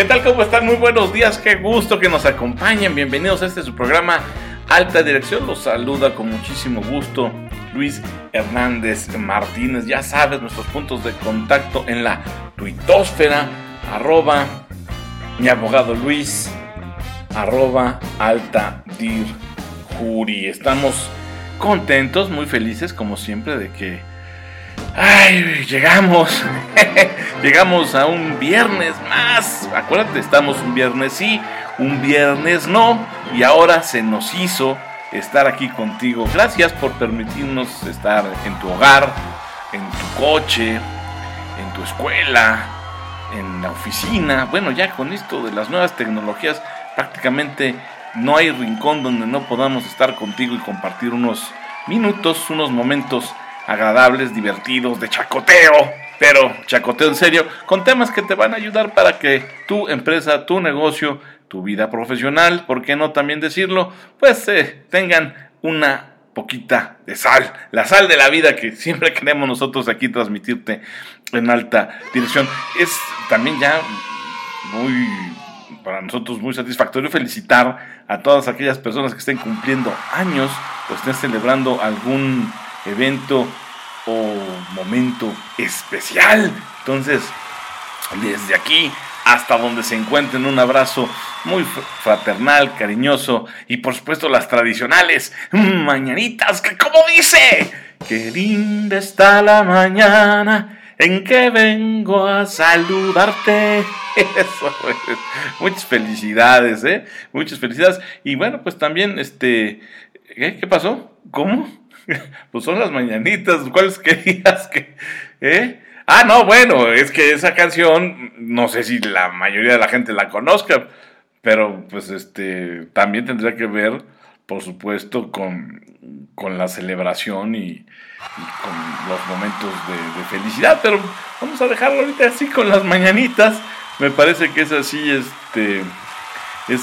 ¿Qué tal? ¿Cómo están? Muy buenos días, qué gusto que nos acompañen. Bienvenidos a este su programa Alta Dirección. Los saluda con muchísimo gusto Luis Hernández Martínez. Ya sabes, nuestros puntos de contacto en la tuitosfera, arroba mi abogado Luis, arroba alta dir juri. Estamos contentos, muy felices como siempre de que Ay, llegamos. llegamos a un viernes más. Acuérdate, estamos un viernes sí, un viernes no. Y ahora se nos hizo estar aquí contigo. Gracias por permitirnos estar en tu hogar, en tu coche, en tu escuela, en la oficina. Bueno, ya con esto de las nuevas tecnologías, prácticamente no hay rincón donde no podamos estar contigo y compartir unos minutos, unos momentos agradables, divertidos, de chacoteo, pero chacoteo en serio, con temas que te van a ayudar para que tu empresa, tu negocio, tu vida profesional, ¿por qué no también decirlo? Pues eh, tengan una poquita de sal, la sal de la vida que siempre queremos nosotros aquí transmitirte en alta dirección. Es también ya muy para nosotros muy satisfactorio felicitar a todas aquellas personas que estén cumpliendo años o estén celebrando algún evento o momento especial. Entonces, desde aquí hasta donde se encuentren, un abrazo muy fraternal, cariñoso y por supuesto las tradicionales mañanitas, que como dice, qué linda está la mañana en que vengo a saludarte. Eso Muchas felicidades, ¿eh? Muchas felicidades. Y bueno, pues también, este, ¿qué pasó? ¿Cómo? pues son las mañanitas, ¿cuáles querías que... Eh? Ah, no, bueno, es que esa canción, no sé si la mayoría de la gente la conozca, pero pues este, también tendría que ver, por supuesto, con, la celebración y, con los momentos de, felicidad, pero vamos a dejarlo ahorita así con las mañanitas. Me parece que es así, este, es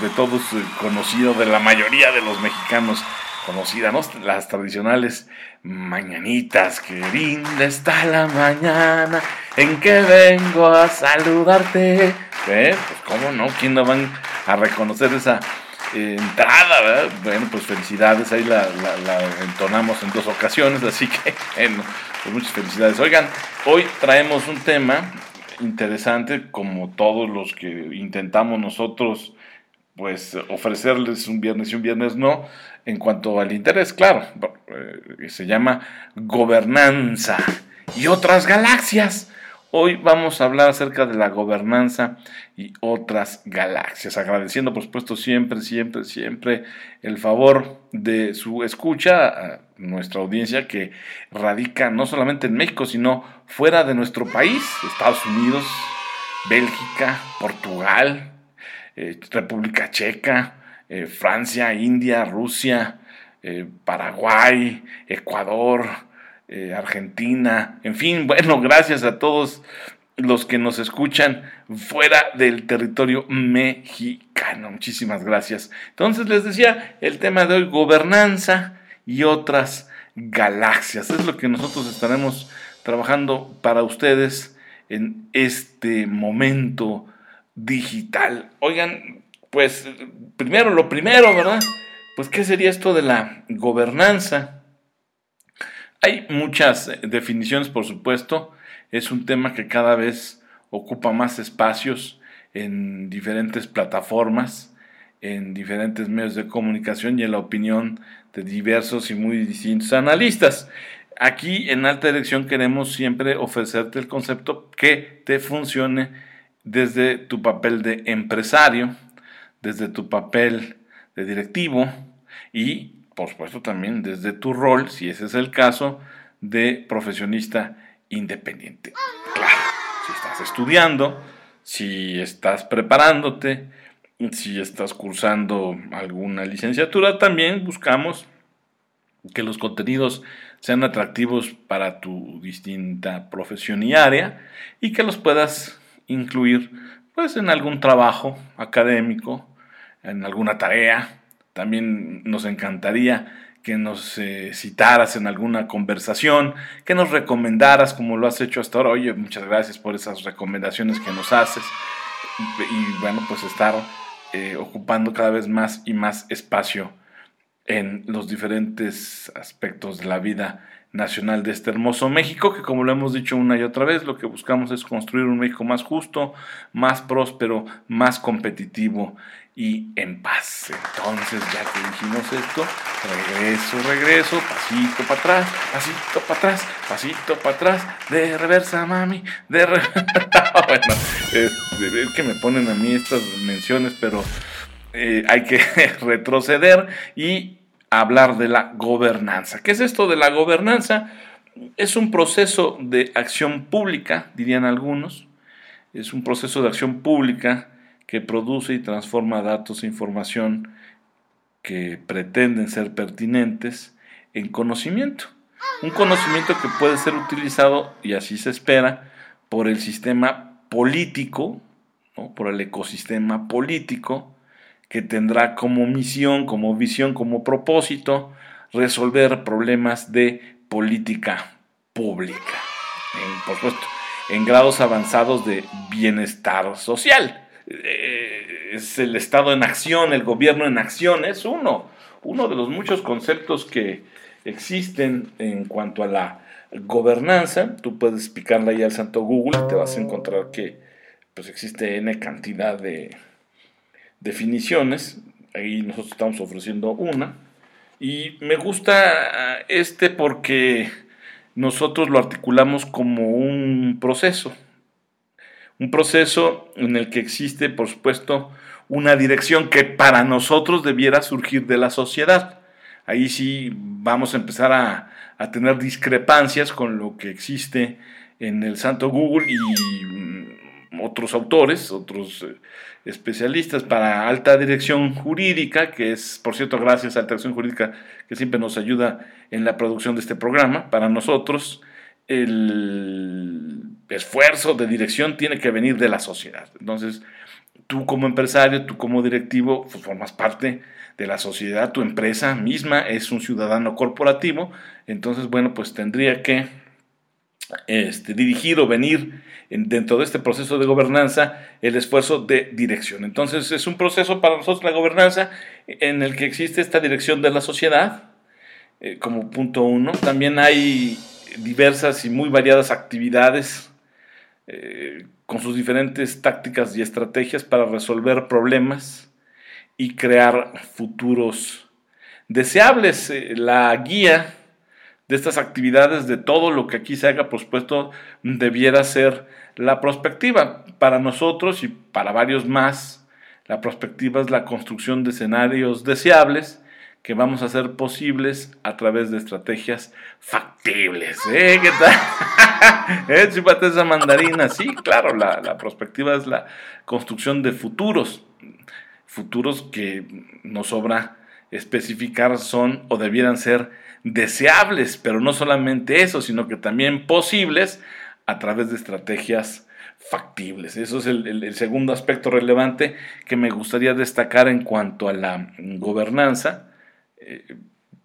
de todos conocido, de la mayoría de los mexicanos conocida, ¿no? Las tradicionales mañanitas, que linda está la mañana en que vengo a saludarte. ¿Eh? Pues cómo no, ¿quién no van a reconocer esa eh, entrada, ¿verdad? Bueno, pues felicidades, ahí la, entonamos en dos ocasiones, así que bueno, pues muchas felicidades. Oigan, hoy traemos un tema interesante, como todos los que intentamos nosotros pues ofrecerles un viernes y un viernes no, en cuanto al interés, claro, eh, se llama gobernanza y otras galaxias. Hoy vamos a hablar acerca de la gobernanza y otras galaxias, agradeciendo por supuesto siempre, siempre, siempre el favor de su escucha a nuestra audiencia que radica no solamente en México, sino fuera de nuestro país, Estados Unidos, Bélgica, Portugal, eh, República Checa, eh, Francia, India, Rusia, eh, Paraguay, Ecuador, Argentina, en fin, bueno, gracias a todos los que nos escuchan fuera del territorio mexicano. Muchísimas gracias. Entonces les decía, el tema de hoy, gobernanza y otras galaxias. Es lo que nosotros estaremos trabajando para ustedes en este momento digital. Oigan, pues primero, lo primero, ¿verdad? Pues, ¿qué sería esto de la gobernanza? Hay muchas eh, definiciones, por supuesto. Es un tema que cada vez ocupa más espacios en diferentes plataformas, en diferentes medios de comunicación y en la opinión de diversos y muy distintos analistas. Aquí en Alta Dirección queremos siempre ofrecerte el concepto que te funcione desde tu papel de empresario, desde tu papel de directivo y, por supuesto, también desde tu rol, si ese es el caso, de profesionista independiente. Claro, si estás estudiando, si estás preparándote, si estás cursando alguna licenciatura, también buscamos que los contenidos sean atractivos para tu distinta profesión y área y que los puedas incluir pues en algún trabajo académico, en alguna tarea. También nos encantaría que nos eh, citaras en alguna conversación, que nos recomendaras como lo has hecho hasta ahora. Oye, muchas gracias por esas recomendaciones que nos haces. y bueno, pues estar eh, ocupando cada vez más y más espacio en los diferentes aspectos de la vida nacional de este hermoso México, que como lo hemos dicho una y otra vez, lo que buscamos es construir un México más justo, más próspero, más competitivo y en paz. Entonces, ya que dijimos esto, regreso, regreso, pasito para atrás, pasito para atrás, pasito para atrás, de reversa, mami, de reversa. bueno, es, que me ponen a mí estas menciones, pero eh, hay que retroceder y hablar de la gobernanza. ¿Qué es esto de la gobernanza? Es un proceso de acción pública, dirían algunos. Es un proceso de acción pública que produce y transforma datos e información que pretenden ser pertinentes en conocimiento. Un conocimiento que puede ser utilizado, y así se espera, por el sistema político, por el ecosistema político, que tendrá como misión, como visión, como propósito resolver problemas de política pública. En, por supuesto, en grados avanzados de bienestar social. Eh, es el Estado en acción, el gobierno en acción, es uno, uno de los muchos conceptos que existen en cuanto a la gobernanza. Tú puedes picarla ahí al santo Google y te vas a encontrar que pues existe N cantidad de, definiciones. Ahí nosotros estamos ofreciendo una. Y me gusta este porque nosotros lo articulamos como un proceso. Un proceso en el que existe, por supuesto, una dirección que para nosotros debiera surgir de la sociedad. Ahí sí vamos a empezar a, a tener discrepancias con lo que existe en el santo Google y otros autores, otros eh, especialistas para alta dirección jurídica, que es, por cierto, gracias a alta dirección jurídica que siempre nos ayuda en la producción de este programa. Para nosotros, el esfuerzo de dirección tiene que venir de la sociedad. Entonces, tú como empresario, tú como directivo, pues, formas parte de la sociedad, tu empresa misma es un ciudadano corporativo, entonces, bueno, pues tendría que este, dirigir o venir dentro de este proceso de gobernanza el esfuerzo de dirección. Entonces es un proceso para nosotros la gobernanza en el que existe esta dirección de la sociedad eh, como punto uno. También hay diversas y muy variadas actividades eh, con sus diferentes tácticas y estrategias para resolver problemas y crear futuros deseables. Eh, la guía de estas actividades, de todo lo que aquí se haga, por supuesto, debiera ser la prospectiva. Para nosotros y para varios más, la prospectiva es la construcción de escenarios deseables que vamos a hacer posibles a través de estrategias factibles. ¿Eh? ¿Qué tal? ¿Eh? esa mandarina. Sí, claro, la, la prospectiva es la construcción de futuros. Futuros que nos sobra especificar son o debieran ser deseables, pero no solamente eso, sino que también posibles a través de estrategias factibles. Eso es el, segundo aspecto relevante que me gustaría destacar en cuanto a la gobernanza. Eh,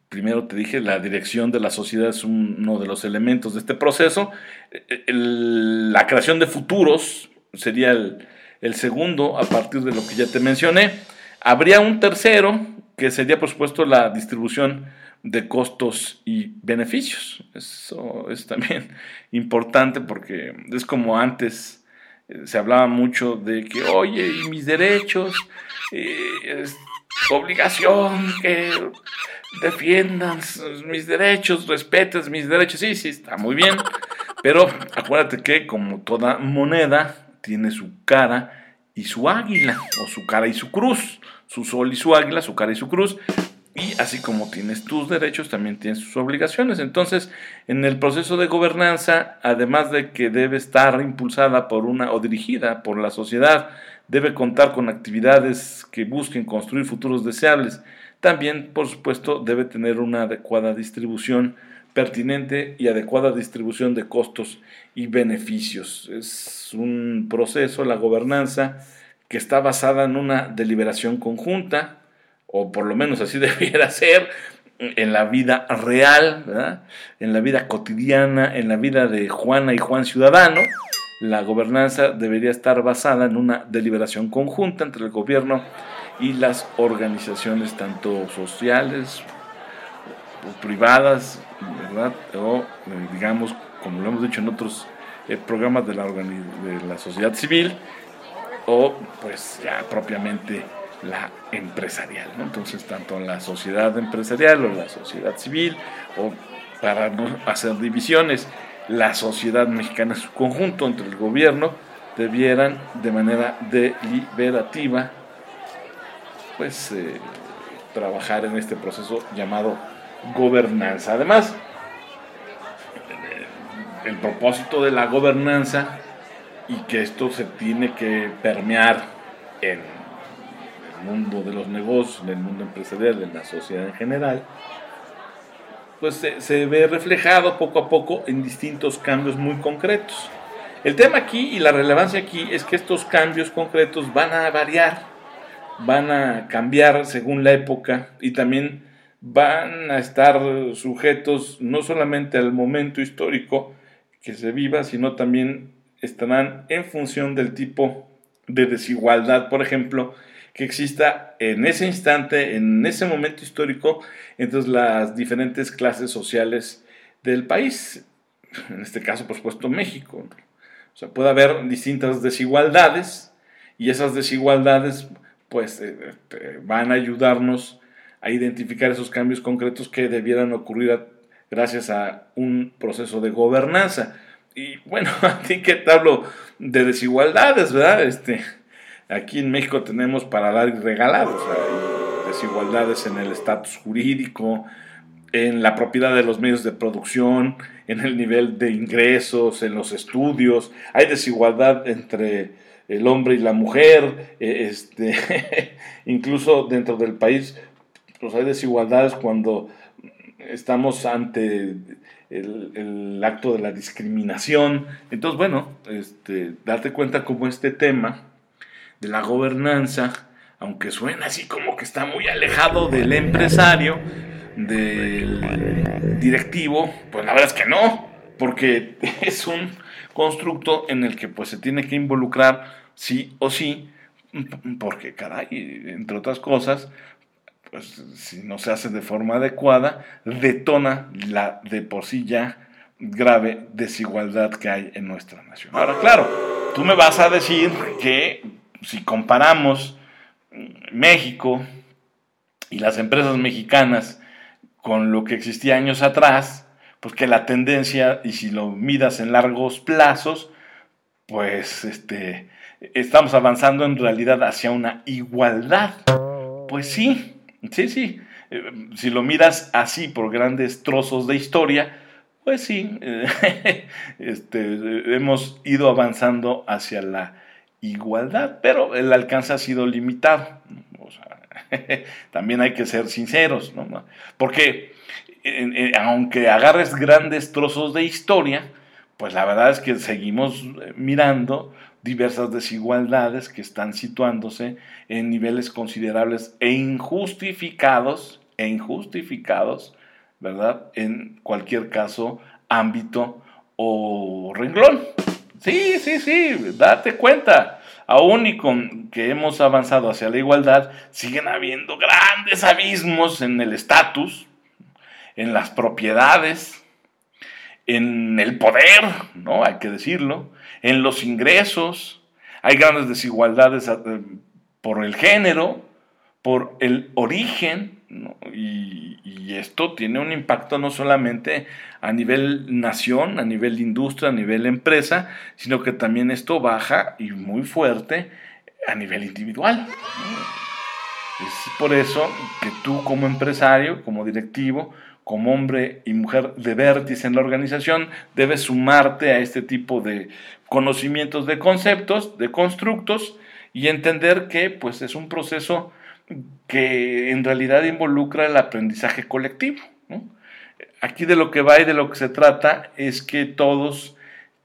primero te dije, la dirección de la sociedad es uno de los elementos de este proceso. Eh, la creación de futuros sería el segundo a partir de lo que ya te mencioné. Habría un tercero, que sería por supuesto la distribución de costos y beneficios. Eso es también importante porque es como antes eh, se hablaba mucho de que, oye, y mis derechos, es obligación que defiendan mis derechos, respetes mis derechos. Sí, sí, está muy bien. Pero acuérdate que como toda moneda tiene su cara y su águila, o su cara y su cruz, su sol y su águila, su cara y su cruz. Y así como tienes tus derechos, también tienes tus obligaciones. Entonces, en el proceso de gobernanza, además de que debe estar impulsada por una o dirigida por la sociedad, debe contar con actividades que busquen construir futuros deseables. También, por supuesto, debe tener una adecuada distribución pertinente y adecuada distribución de costos y beneficios. Es un proceso, la gobernanza, que está basada en una deliberación conjunta, o por lo menos así debiera ser, en la vida real, en la vida cotidiana, en la vida de Juana y Juan Ciudadano, la gobernanza debería estar basada en una deliberación conjunta entre el gobierno y las organizaciones tanto sociales privadas, ¿verdad? O eh, digamos, como lo hemos dicho en otros eh, programas de la, de la sociedad civil, o pues ya propiamente la empresarial. Entonces, tanto la sociedad empresarial o la sociedad civil, o para no hacer divisiones, la sociedad mexicana en su conjunto, entre el gobierno, debieran de manera deliberativa pues eh, trabajar en este proceso llamado gobernanza. Además, el propósito de la gobernanza y que esto se tiene que permear en el mundo de los negocios, en el mundo empresarial, en la sociedad en general, pues se, ve reflejado poco a poco en distintos cambios muy concretos. El tema aquí y la relevancia aquí es que estos cambios concretos van a variar, van a cambiar según la época y también van a estar sujetos no solamente al momento histórico que se viva, sino también estarán en función del tipo de desigualdad, por ejemplo, que exista en ese instante, en ese momento histórico, entre las diferentes clases sociales del país. En este caso, por supuesto, México. O sea, puede haber distintas desigualdades y esas desigualdades pues eh, van a ayudarnos a identificar esos cambios concretos que debieran ocurrir gracias a un proceso de gobernanza. Y bueno, a ti que te hablo de desigualdades, ¿verdad? Este, aquí en México tenemos para dar y regalar, hay desigualdades en el estatus jurídico, en la propiedad de los medios de producción, en el nivel de ingresos, en los estudios, hay desigualdad entre el hombre y la mujer, e, este, incluso dentro del país, pues hay desigualdades cuando estamos ante el, acto de la discriminación. Entonces, bueno, este, date cuenta cómo este tema de la gobernanza, aunque suena así como que está muy alejado del empresario, del directivo, pues la verdad es que no, porque es un constructo en el que pues se tiene que involucrar sí o sí, porque caray, entre otras cosas, pues si no se hace de forma adecuada, detona la de por sí ya grave desigualdad que hay en nuestra nación. Ahora, claro, tú me vas a decir que si comparamos México y las empresas mexicanas con lo que existía años atrás, pues que la tendencia, y si lo midas en largos plazos, pues este, estamos avanzando en realidad hacia una igualdad. Pues sí, sí, sí. Eh, si lo miras así por grandes trozos de historia, pues sí, este, hemos ido avanzando hacia la igualdad, pero el alcance ha sido limitado. también hay que ser sinceros, ¿no? porque aunque agarres grandes trozos de historia, pues la verdad es que seguimos eh, mirando diversas desigualdades que están situándose en niveles considerables e injustificados, e injustificados, ¿verdad? En cualquier caso, ámbito o renglón. Sí, sí, sí, date cuenta. Aún y con que hemos avanzado hacia la igualdad, siguen habiendo grandes abismos en el estatus, en las propiedades, en el poder, ¿no? Hay que decirlo, en los ingresos. Hay grandes desigualdades eh, por el género, por el origen, y, esto tiene un impacto no solamente a nivel nación, a nivel industria, a nivel empresa, sino que también esto baja y muy fuerte a nivel individual. Es por eso que tú como empresario, como directivo, como hombre y mujer de vértice en la organización, debes sumarte a este tipo de conocimientos de conceptos, de constructos, y entender que pues, es un proceso que en realidad involucra el aprendizaje colectivo. Aquí de lo que va y de lo que se trata es que todos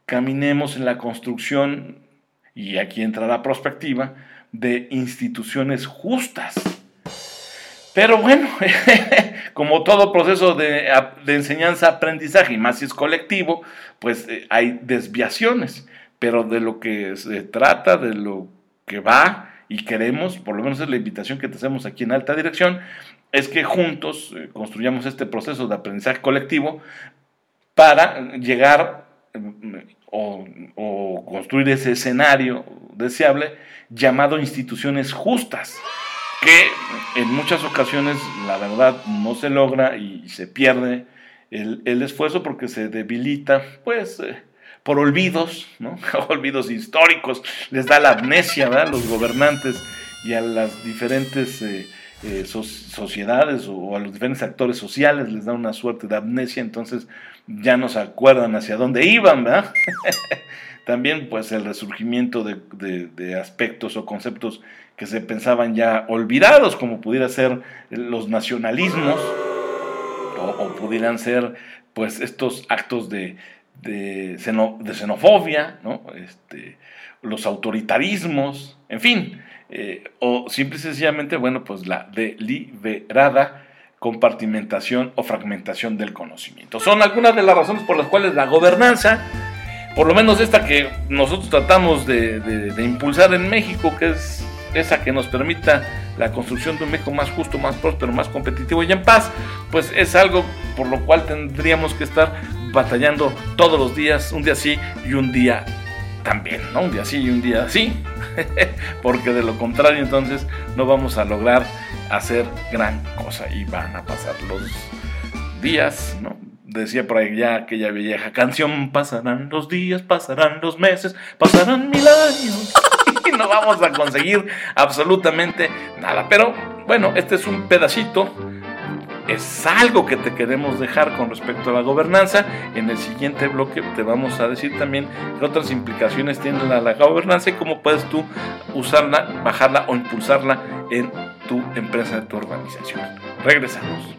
caminemos en la construcción, y aquí entra la perspectiva, de instituciones justas. Pero bueno, como todo proceso de, enseñanza-aprendizaje, y más si es colectivo, pues eh, hay desviaciones. pero de lo que se trata, de lo que va y queremos, por lo menos es la invitación que te hacemos aquí en alta dirección, es que juntos eh, construyamos este proceso de aprendizaje colectivo para llegar mm, o, o, construir ese escenario deseable llamado instituciones justas, que en muchas ocasiones la verdad no se logra y se pierde el, esfuerzo porque se debilita, pues... Eh, por olvidos, ¿no? olvidos históricos, les da la amnesia a los gobernantes y a las diferentes eh, eh, sociedades o a los diferentes actores sociales les da una suerte de amnesia, entonces ya no se acuerdan hacia dónde iban, ¿verdad? También pues el resurgimiento de, aspectos o conceptos que se pensaban ya olvidados, como pudiera ser los nacionalismos, o, o pudieran ser pues estos actos de, de, xenofobia, ¿no? este, los autoritarismos, en fin, eh, o simple y sencillamente, bueno, pues la deliberada compartimentación o fragmentación del conocimiento. Son algunas de las razones por las cuales la gobernanza, por lo menos esta que nosotros tratamos de impulsar en México, que es esa que nos permita la construcción de un México más justo, más próspero, más competitivo y en paz, pues es algo por lo cual tendríamos que estar batallando todos los días, un día sí y un día también, ¿no? Un día sí y un día sí, porque de lo contrario entonces no vamos a lograr hacer gran cosa y van a pasar los días, ¿no? Decía por ahí ya aquella vieja canción, pasarán los días, pasarán los meses, pasarán mil años no vamos a conseguir absolutamente nada. Pero bueno, este es un pedacito es algo que te queremos dejar con respecto a la gobernanza. En el siguiente bloque te vamos a decir también qué otras implicaciones tiene la, la gobernanza y cómo puedes tú usarla, bajarla o impulsarla en tu empresa, en tu organización. Regresamos.